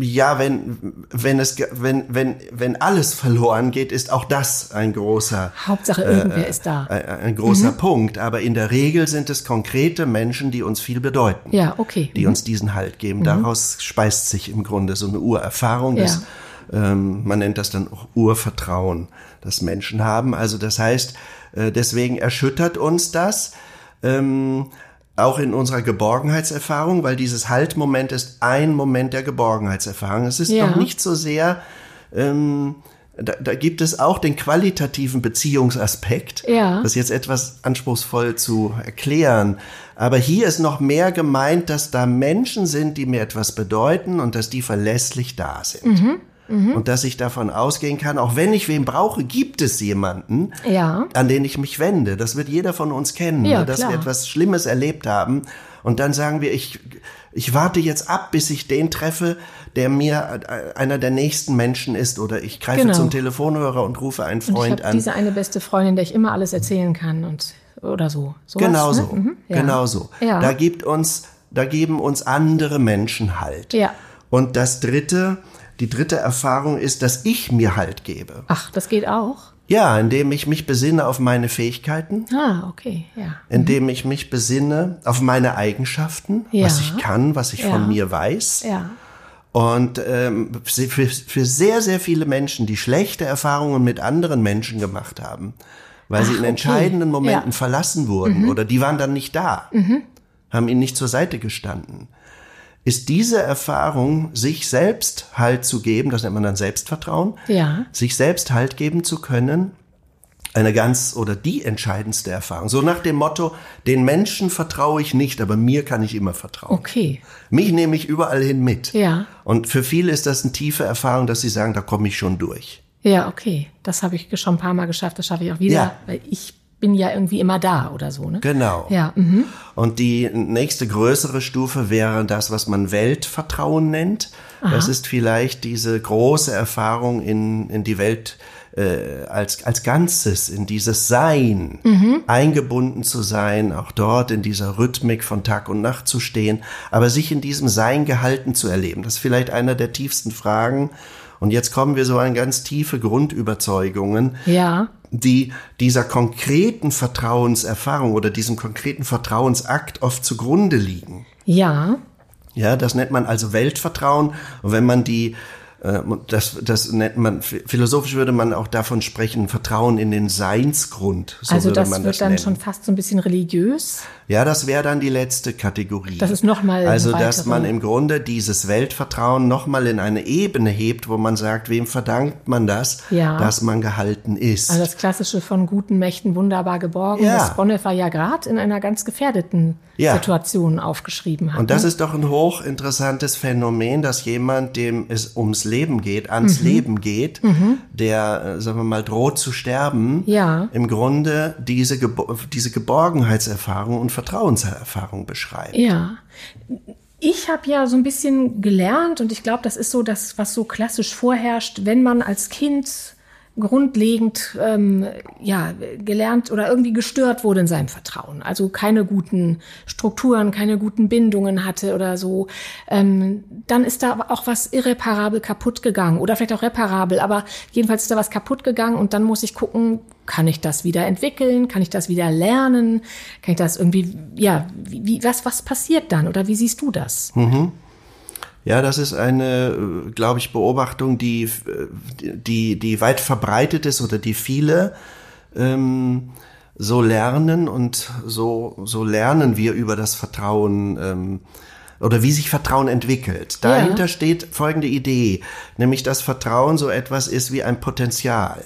Ja, wenn, wenn es, wenn, wenn, wenn alles verloren geht, ist auch das ein großer. Hauptsache irgendwer äh, ist da. Ein, ein großer mhm. Punkt. Aber in der Regel sind es konkrete Menschen, die uns viel bedeuten. Ja, okay. Die mhm. uns diesen Halt geben. Mhm. Daraus speist sich im Grunde so eine Urerfahrung. Ja. Des, ähm, man nennt das dann auch Urvertrauen, das Menschen haben. Also das heißt, äh, deswegen erschüttert uns das. Ähm, auch in unserer Geborgenheitserfahrung, weil dieses Haltmoment ist ein Moment der Geborgenheitserfahrung. Es ist ja. noch nicht so sehr, ähm, da, da gibt es auch den qualitativen Beziehungsaspekt. Ja. Das ist jetzt etwas anspruchsvoll zu erklären. Aber hier ist noch mehr gemeint, dass da Menschen sind, die mir etwas bedeuten und dass die verlässlich da sind. Mhm. Mhm. Und dass ich davon ausgehen kann, auch wenn ich wen brauche, gibt es jemanden, ja. an den ich mich wende. Das wird jeder von uns kennen, ja, ne? dass klar. wir etwas Schlimmes erlebt haben. Und dann sagen wir, ich, ich warte jetzt ab, bis ich den treffe, der mir äh, einer der nächsten Menschen ist. Oder ich greife genau. zum Telefonhörer und rufe einen Freund und ich an. Diese eine beste Freundin, der ich immer alles erzählen kann und oder so. Sowas, genau so, ne? mhm. ja. genau so. Ja. Da gibt uns, da geben uns andere Menschen Halt. Ja. Und das Dritte, die dritte Erfahrung ist, dass ich mir Halt gebe. Ach, das geht auch? Ja, indem ich mich besinne auf meine Fähigkeiten. Ah, okay, ja. Indem ich mich besinne auf meine Eigenschaften, ja. was ich kann, was ich ja. von mir weiß. Ja. Und ähm, für, für sehr, sehr viele Menschen, die schlechte Erfahrungen mit anderen Menschen gemacht haben, weil Ach, sie in entscheidenden Momenten ja. verlassen wurden mhm. oder die waren dann nicht da, mhm. haben ihnen nicht zur Seite gestanden ist diese Erfahrung, sich selbst Halt zu geben, das nennt man dann Selbstvertrauen, ja. sich selbst Halt geben zu können, eine ganz oder die entscheidendste Erfahrung. So nach dem Motto, den Menschen vertraue ich nicht, aber mir kann ich immer vertrauen. Okay. Mich nehme ich überall hin mit. Ja. Und für viele ist das eine tiefe Erfahrung, dass sie sagen, da komme ich schon durch. Ja, okay. Das habe ich schon ein paar Mal geschafft, das schaffe ich auch wieder, ja. weil ich bin ja irgendwie immer da oder so, ne? Genau. Ja. Mhm. Und die nächste größere Stufe wäre das, was man Weltvertrauen nennt. Aha. Das ist vielleicht diese große Erfahrung in, in die Welt äh, als, als Ganzes, in dieses Sein, mhm. eingebunden zu sein, auch dort in dieser Rhythmik von Tag und Nacht zu stehen, aber sich in diesem Sein gehalten zu erleben. Das ist vielleicht einer der tiefsten Fragen. Und jetzt kommen wir so an ganz tiefe Grundüberzeugungen. Ja die dieser konkreten Vertrauenserfahrung oder diesem konkreten Vertrauensakt oft zugrunde liegen. Ja. Ja, das nennt man also Weltvertrauen. Und wenn man die äh, das, das nennt man, philosophisch würde man auch davon sprechen, Vertrauen in den Seinsgrund. So also das wird das dann schon fast so ein bisschen religiös? Ja, das wäre dann die letzte Kategorie. Das ist nochmal. Also, dass man im Grunde dieses Weltvertrauen nochmal in eine Ebene hebt, wo man sagt, wem verdankt man das, ja. dass man gehalten ist. Also das Klassische von guten Mächten wunderbar geborgen, ja. das Bonhoeffer ja gerade in einer ganz gefährdeten ja. Situation aufgeschrieben hat. Und das ne? ist doch ein hochinteressantes Phänomen, dass jemand, dem es ums Leben geht, ans mhm. Leben geht, mhm. der, äh, sagen wir mal, droht zu sterben, ja. im Grunde diese, diese Geborgenheitserfahrung und Vertrauenserfahrung beschreibt. Ja. Ich habe ja so ein bisschen gelernt und ich glaube, das ist so das, was so klassisch vorherrscht, wenn man als Kind grundlegend ähm, ja gelernt oder irgendwie gestört wurde in seinem Vertrauen. Also keine guten Strukturen, keine guten Bindungen hatte oder so. Ähm, dann ist da auch was irreparabel kaputt gegangen oder vielleicht auch reparabel, aber jedenfalls ist da was kaputt gegangen und dann muss ich gucken, kann ich das wieder entwickeln? Kann ich das wieder lernen? Kann ich das irgendwie, ja, wie, was, was passiert dann oder wie siehst du das? Mhm. Ja, das ist eine, äh, glaube ich, Beobachtung, die, äh, die, die weit verbreitet ist oder die viele ähm, so lernen und so, so lernen wir über das Vertrauen ähm, oder wie sich Vertrauen entwickelt. Dahinter ja. steht folgende Idee, nämlich dass Vertrauen so etwas ist wie ein Potenzial.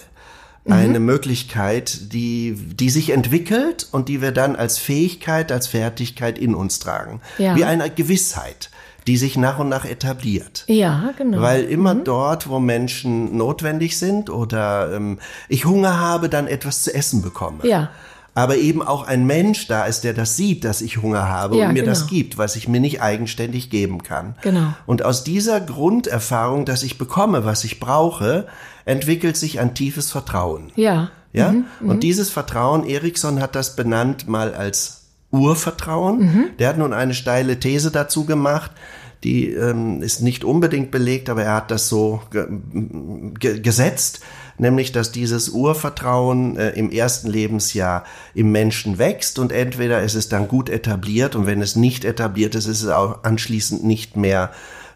Mhm. Eine Möglichkeit, die, die sich entwickelt und die wir dann als Fähigkeit, als Fertigkeit in uns tragen. Ja. Wie eine Gewissheit die sich nach und nach etabliert. Ja, genau. Weil immer mhm. dort, wo Menschen notwendig sind oder ähm, ich Hunger habe, dann etwas zu essen bekomme. Ja. Aber eben auch ein Mensch da ist, der das sieht, dass ich Hunger habe ja, und mir genau. das gibt, was ich mir nicht eigenständig geben kann. Genau. Und aus dieser Grunderfahrung, dass ich bekomme, was ich brauche, entwickelt sich ein tiefes Vertrauen. Ja. Ja. Mhm, und mhm. dieses Vertrauen, Erikson hat das benannt mal als Urvertrauen. Mhm. Der hat nun eine steile These dazu gemacht. die ähm, ist nicht unbedingt belegt, aber er hat das so ge ge gesetzt, nämlich dass dieses Urvertrauen äh, im ersten Lebensjahr im Menschen wächst und entweder ist es dann gut etabliert und wenn es nicht etabliert ist, ist es auch anschließend nicht mehr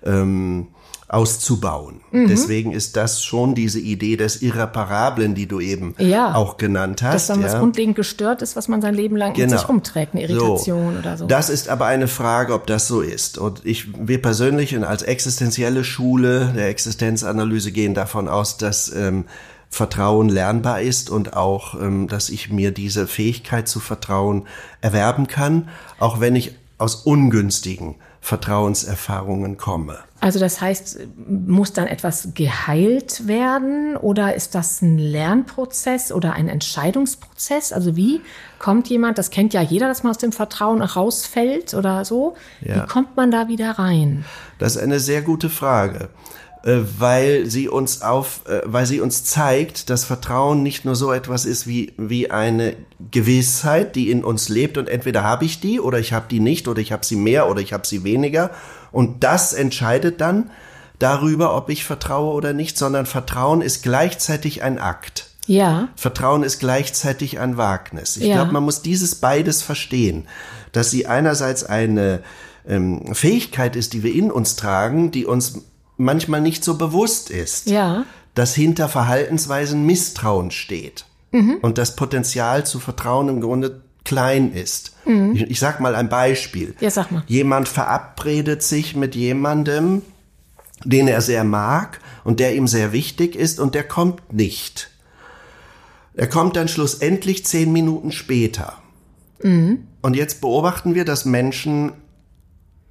ähm, auszubauen. Mhm. Deswegen ist das schon diese Idee des Irreparablen, die du eben ja, auch genannt hast. Dass dann ja. was grundlegend gestört ist, was man sein Leben lang genau. mit sich rumträgt, eine Irritation so. oder so. Das ist aber eine Frage, ob das so ist. Und ich, wir persönlich als existenzielle Schule der Existenzanalyse gehen davon aus, dass ähm, Vertrauen lernbar ist und auch, ähm, dass ich mir diese Fähigkeit zu vertrauen erwerben kann, auch wenn ich aus ungünstigen Vertrauenserfahrungen komme. Also das heißt, muss dann etwas geheilt werden oder ist das ein Lernprozess oder ein Entscheidungsprozess? Also wie kommt jemand, das kennt ja jeder, dass man aus dem Vertrauen rausfällt oder so, ja. wie kommt man da wieder rein? Das ist eine sehr gute Frage. Äh, weil sie uns auf, äh, weil sie uns zeigt, dass Vertrauen nicht nur so etwas ist wie, wie eine Gewissheit, die in uns lebt und entweder habe ich die oder ich habe die nicht oder ich habe sie mehr oder ich habe sie weniger und das entscheidet dann darüber, ob ich vertraue oder nicht, sondern Vertrauen ist gleichzeitig ein Akt. Ja. Vertrauen ist gleichzeitig ein Wagnis. Ich ja. glaube, man muss dieses beides verstehen, dass sie einerseits eine ähm, Fähigkeit ist, die wir in uns tragen, die uns manchmal nicht so bewusst ist, ja. dass hinter Verhaltensweisen Misstrauen steht mhm. und das Potenzial zu Vertrauen im Grunde klein ist. Mhm. Ich, ich, sag mal ein Beispiel. Ja, sag mal. Jemand verabredet sich mit jemandem, den er sehr mag und der ihm sehr wichtig ist und der kommt nicht. Er kommt dann schlussendlich zehn Minuten später. Mhm. Und jetzt beobachten wir, dass Menschen,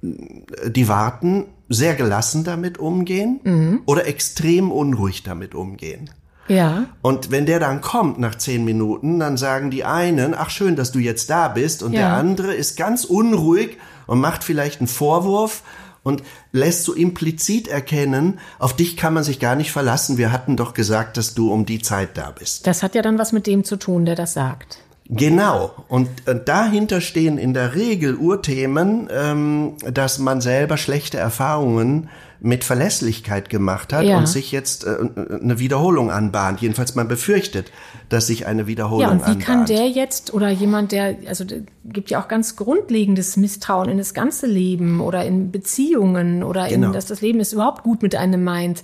die warten, sehr gelassen damit umgehen mhm. oder extrem unruhig damit umgehen. Ja. Und wenn der dann kommt nach zehn Minuten, dann sagen die einen, ach schön, dass du jetzt da bist, und ja. der andere ist ganz unruhig und macht vielleicht einen Vorwurf und lässt so implizit erkennen, auf dich kann man sich gar nicht verlassen. Wir hatten doch gesagt, dass du um die Zeit da bist. Das hat ja dann was mit dem zu tun, der das sagt. Genau. Und äh, dahinter stehen in der Regel Urthemen, ähm, dass man selber schlechte Erfahrungen mit Verlässlichkeit gemacht hat ja. und sich jetzt äh, eine Wiederholung anbahnt. Jedenfalls man befürchtet, dass sich eine Wiederholung anbahnt. Ja, und wie anbahnt. kann der jetzt oder jemand, der, also gibt ja auch ganz grundlegendes Misstrauen in das ganze Leben oder in Beziehungen oder genau. in, dass das Leben es überhaupt gut mit einem meint.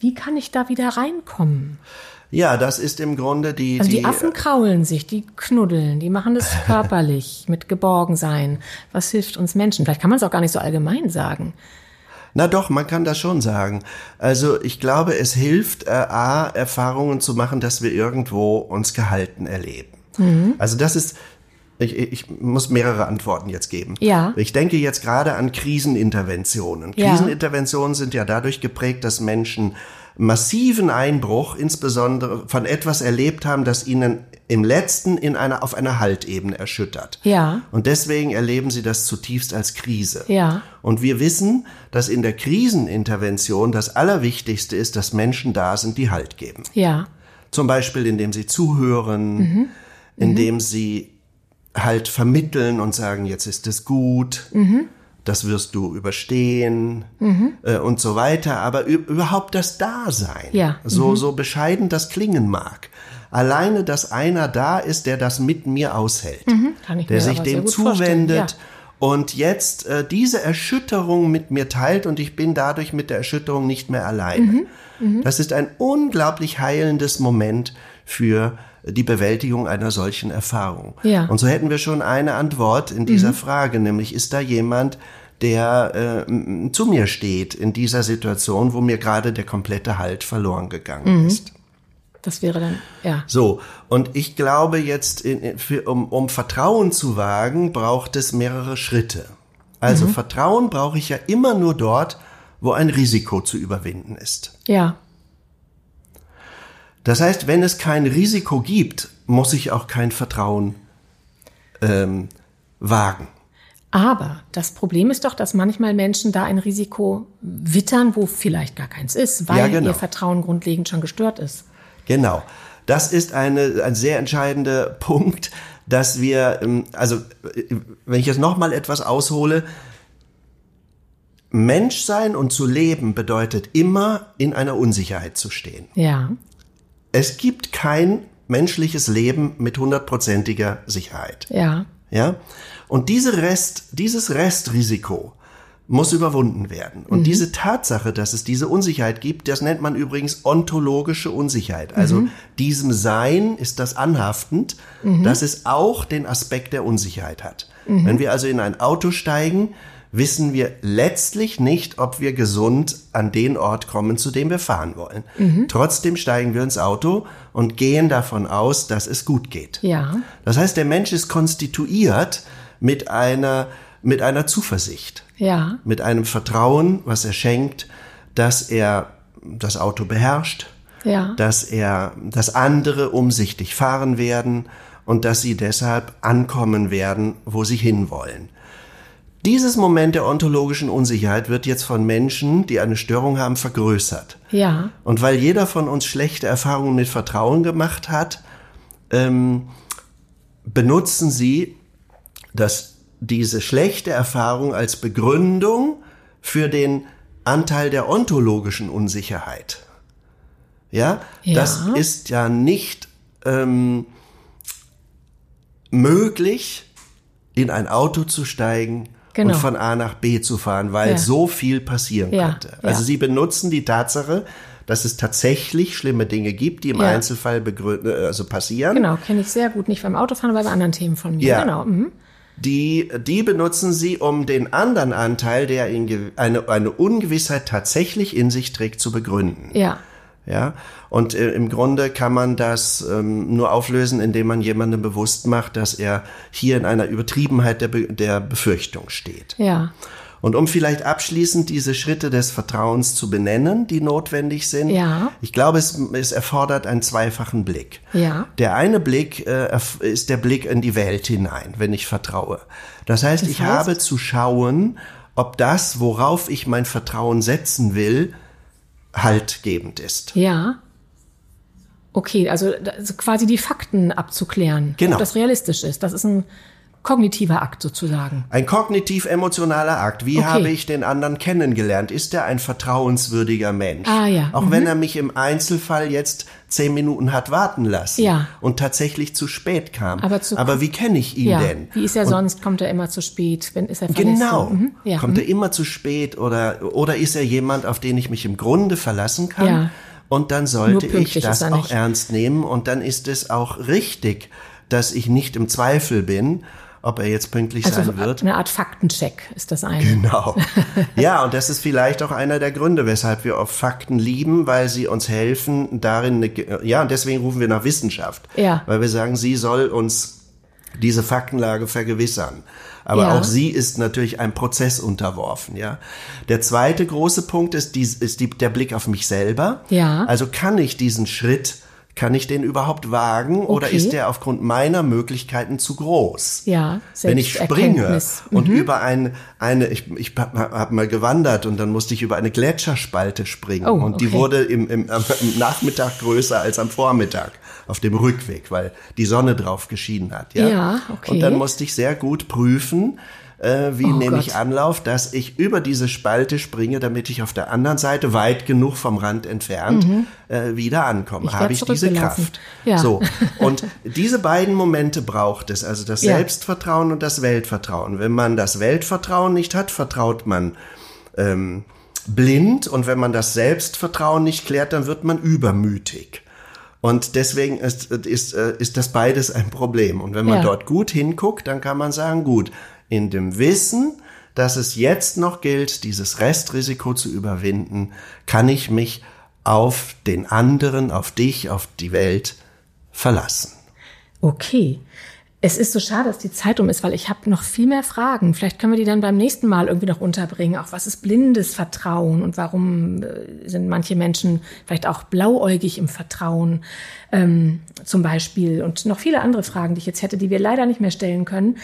Wie kann ich da wieder reinkommen? Ja, das ist im Grunde die. Also die, die Affen kraulen sich, die knuddeln, die machen das körperlich mit Geborgensein. Was hilft uns Menschen? Vielleicht kann man es auch gar nicht so allgemein sagen. Na doch, man kann das schon sagen. Also ich glaube, es hilft, äh, A, Erfahrungen zu machen, dass wir irgendwo uns gehalten erleben. Mhm. Also das ist, ich, ich muss mehrere Antworten jetzt geben. Ja. Ich denke jetzt gerade an Kriseninterventionen. Ja. Kriseninterventionen sind ja dadurch geprägt, dass Menschen massiven Einbruch, insbesondere von etwas erlebt haben, das ihnen im letzten in einer, auf einer Haltebene erschüttert. Ja. Und deswegen erleben sie das zutiefst als Krise. Ja. Und wir wissen, dass in der Krisenintervention das Allerwichtigste ist, dass Menschen da sind, die Halt geben. Ja. Zum Beispiel, indem sie zuhören, mhm. indem mhm. sie halt vermitteln und sagen, jetzt ist es gut. Mhm das wirst du überstehen mhm. äh, und so weiter, aber überhaupt das Dasein, ja. so, mhm. so bescheiden das klingen mag. Alleine, dass einer da ist, der das mit mir aushält, mhm. der sich dem zuwendet und jetzt äh, diese Erschütterung mit mir teilt und ich bin dadurch mit der Erschütterung nicht mehr alleine. Mhm. Mhm. Das ist ein unglaublich heilendes Moment für die Bewältigung einer solchen Erfahrung. Ja. Und so hätten wir schon eine Antwort in dieser mhm. Frage, nämlich ist da jemand, der äh, zu mir steht in dieser Situation, wo mir gerade der komplette Halt verloren gegangen mhm. ist. Das wäre dann, ja. So, und ich glaube jetzt, in, für, um, um Vertrauen zu wagen, braucht es mehrere Schritte. Also mhm. Vertrauen brauche ich ja immer nur dort, wo ein Risiko zu überwinden ist. Ja. Das heißt, wenn es kein Risiko gibt, muss ich auch kein Vertrauen ähm, wagen. Aber das Problem ist doch, dass manchmal Menschen da ein Risiko wittern, wo vielleicht gar keins ist, weil ja, genau. ihr Vertrauen grundlegend schon gestört ist. Genau. Das ist eine, ein sehr entscheidender Punkt, dass wir, ähm, also wenn ich jetzt noch mal etwas aushole, Menschsein und zu leben bedeutet immer in einer Unsicherheit zu stehen. Ja. Es gibt kein menschliches Leben mit hundertprozentiger Sicherheit. Ja. Ja? Und diese Rest, dieses Restrisiko muss überwunden werden. Und mhm. diese Tatsache, dass es diese Unsicherheit gibt, das nennt man übrigens ontologische Unsicherheit. Also mhm. diesem Sein ist das anhaftend, mhm. dass es auch den Aspekt der Unsicherheit hat. Mhm. Wenn wir also in ein Auto steigen, wissen wir letztlich nicht, ob wir gesund an den Ort kommen, zu dem wir fahren wollen. Mhm. Trotzdem steigen wir ins Auto und gehen davon aus, dass es gut geht. Ja. Das heißt, der Mensch ist konstituiert mit einer, mit einer Zuversicht. Ja. Mit einem Vertrauen, was er schenkt, dass er das Auto beherrscht, ja. dass er, dass andere umsichtig fahren werden und dass sie deshalb ankommen werden, wo sie hinwollen. Dieses Moment der ontologischen Unsicherheit wird jetzt von Menschen, die eine Störung haben, vergrößert. Ja. Und weil jeder von uns schlechte Erfahrungen mit Vertrauen gemacht hat, ähm, benutzen sie das, diese schlechte Erfahrung als Begründung für den Anteil der ontologischen Unsicherheit. Ja, ja. das ist ja nicht ähm, möglich, in ein Auto zu steigen genau. und von A nach B zu fahren, weil ja. so viel passieren ja. könnte. Also ja. sie benutzen die Tatsache, dass es tatsächlich schlimme Dinge gibt, die im Einzelfall äh, also passieren. Genau, kenne ich sehr gut, nicht beim Autofahren, aber bei anderen Themen von mir. Ja. Genau. Mhm. Die, die benutzen sie, um den anderen Anteil, der in eine, eine Ungewissheit tatsächlich in sich trägt, zu begründen. Ja. Ja, und äh, im Grunde kann man das ähm, nur auflösen, indem man jemandem bewusst macht, dass er hier in einer Übertriebenheit der, Be der Befürchtung steht. Ja. Und um vielleicht abschließend diese Schritte des Vertrauens zu benennen, die notwendig sind, ja. ich glaube, es, es erfordert einen zweifachen Blick. Ja. Der eine Blick äh, ist der Blick in die Welt hinein, wenn ich vertraue. Das heißt, das ich heißt? habe zu schauen, ob das, worauf ich mein Vertrauen setzen will, haltgebend ist. Ja. Okay, also, quasi die Fakten abzuklären, genau. ob das realistisch ist. Das ist ein kognitiver Akt sozusagen. Ein kognitiv-emotionaler Akt. Wie okay. habe ich den anderen kennengelernt? Ist er ein vertrauenswürdiger Mensch? Ah, ja. Auch mhm. wenn er mich im Einzelfall jetzt zehn Minuten hat warten lassen ja. und tatsächlich zu spät kam. Aber, zu, Aber wie kenne ich ihn ja. denn? Wie ist er und sonst? Kommt er immer zu spät? Wenn ist er Genau. Mhm. Ja. Kommt mhm. er immer zu spät oder oder ist er jemand, auf den ich mich im Grunde verlassen kann? Ja. Und dann sollte ich das auch ernst nehmen und dann ist es auch richtig, dass ich nicht im Zweifel bin ob er jetzt pünktlich also sein wird. Eine Art Faktencheck ist das eine. Genau. Ja, und das ist vielleicht auch einer der Gründe, weshalb wir auf Fakten lieben, weil sie uns helfen, darin, eine, ja, und deswegen rufen wir nach Wissenschaft. Ja. Weil wir sagen, sie soll uns diese Faktenlage vergewissern. Aber ja. auch sie ist natürlich einem Prozess unterworfen, ja. Der zweite große Punkt ist, die, ist die, der Blick auf mich selber. Ja. Also kann ich diesen Schritt kann ich den überhaupt wagen okay. oder ist der aufgrund meiner Möglichkeiten zu groß? Ja, Wenn ich springe mhm. und über ein, eine, ich, ich habe hab mal gewandert und dann musste ich über eine Gletscherspalte springen oh, und die okay. wurde im, im, im Nachmittag größer als am Vormittag auf dem Rückweg, weil die Sonne drauf geschienen hat. Ja, ja okay. Und dann musste ich sehr gut prüfen, äh, wie Oh nehme ich Anlauf, dass ich über diese Spalte springe, damit ich auf der anderen Seite weit genug vom Rand entfernt äh, wieder ankomme. Mhm. Ich Habe ich diese. Kraft? Ja. So und diese beiden Momente braucht es, also das Ja. Selbstvertrauen und das Weltvertrauen. Wenn man das Weltvertrauen nicht hat, vertraut man ähm, blind und wenn man das Selbstvertrauen nicht klärt, dann wird man übermütig. Und deswegen ist, ist, äh, ist das beides ein Problem. Und wenn man Ja. dort gut hinguckt, dann kann man sagen, gut, in dem Wissen, dass es jetzt noch gilt, dieses Restrisiko zu überwinden, kann ich mich auf den anderen, auf dich, auf die Welt verlassen. Okay. Es ist so schade, dass die Zeit um ist, weil ich habe noch viel mehr Fragen. Vielleicht können wir die dann beim nächsten Mal irgendwie noch unterbringen. Auch was ist blindes Vertrauen und warum äh, sind manche Menschen vielleicht auch blauäugig im Vertrauen ähm, zum Beispiel und noch viele andere Fragen, die ich jetzt hätte, die wir leider nicht mehr stellen können.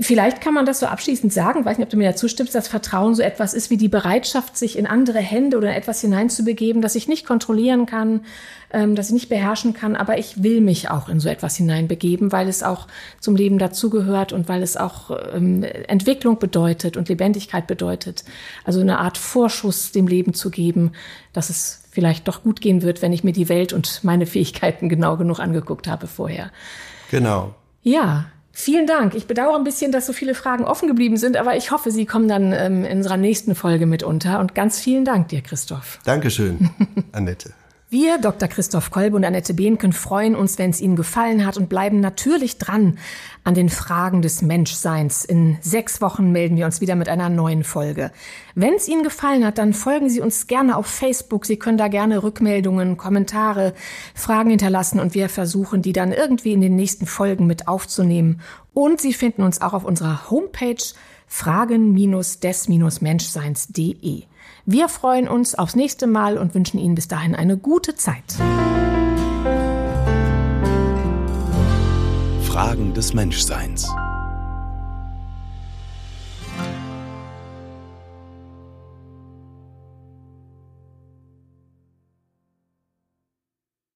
Vielleicht kann man das so abschließend sagen, ich weiß nicht, ob du mir da zustimmst, dass Vertrauen so etwas ist wie die Bereitschaft, sich in andere Hände oder in etwas hineinzubegeben, das ich nicht kontrollieren kann, ähm, das ich nicht beherrschen kann, aber ich will mich auch in so etwas hineinbegeben, weil es auch zum Leben dazugehört und weil es auch ähm, Entwicklung bedeutet und Lebendigkeit bedeutet. Also eine Art Vorschuss dem Leben zu geben, dass es vielleicht doch gut gehen wird, wenn ich mir die Welt und meine Fähigkeiten genau genug angeguckt habe vorher. Genau. Ja, Vielen Dank. Ich bedauere ein bisschen, dass so viele Fragen offen geblieben sind, aber ich hoffe, Sie kommen dann ähm, in unserer nächsten Folge mit unter. Und ganz vielen Dank dir, Christoph. Dankeschön, Annette. Wir, Dr. Christoph Kolbe und Annette Behnken, freuen uns, wenn es Ihnen gefallen hat und bleiben natürlich dran an den Fragen des Menschseins. In sechs Wochen melden wir uns wieder mit einer neuen Folge. Wenn es Ihnen gefallen hat, dann folgen Sie uns gerne auf Facebook. Sie können da gerne Rückmeldungen, Kommentare, Fragen hinterlassen und wir versuchen, die dann irgendwie in den nächsten Folgen mit aufzunehmen. Und Sie finden uns auch auf unserer Homepage fragen-des-menschseins.de. Wir freuen uns aufs nächste Mal und wünschen Ihnen bis dahin eine gute Zeit. Fragen des Menschseins.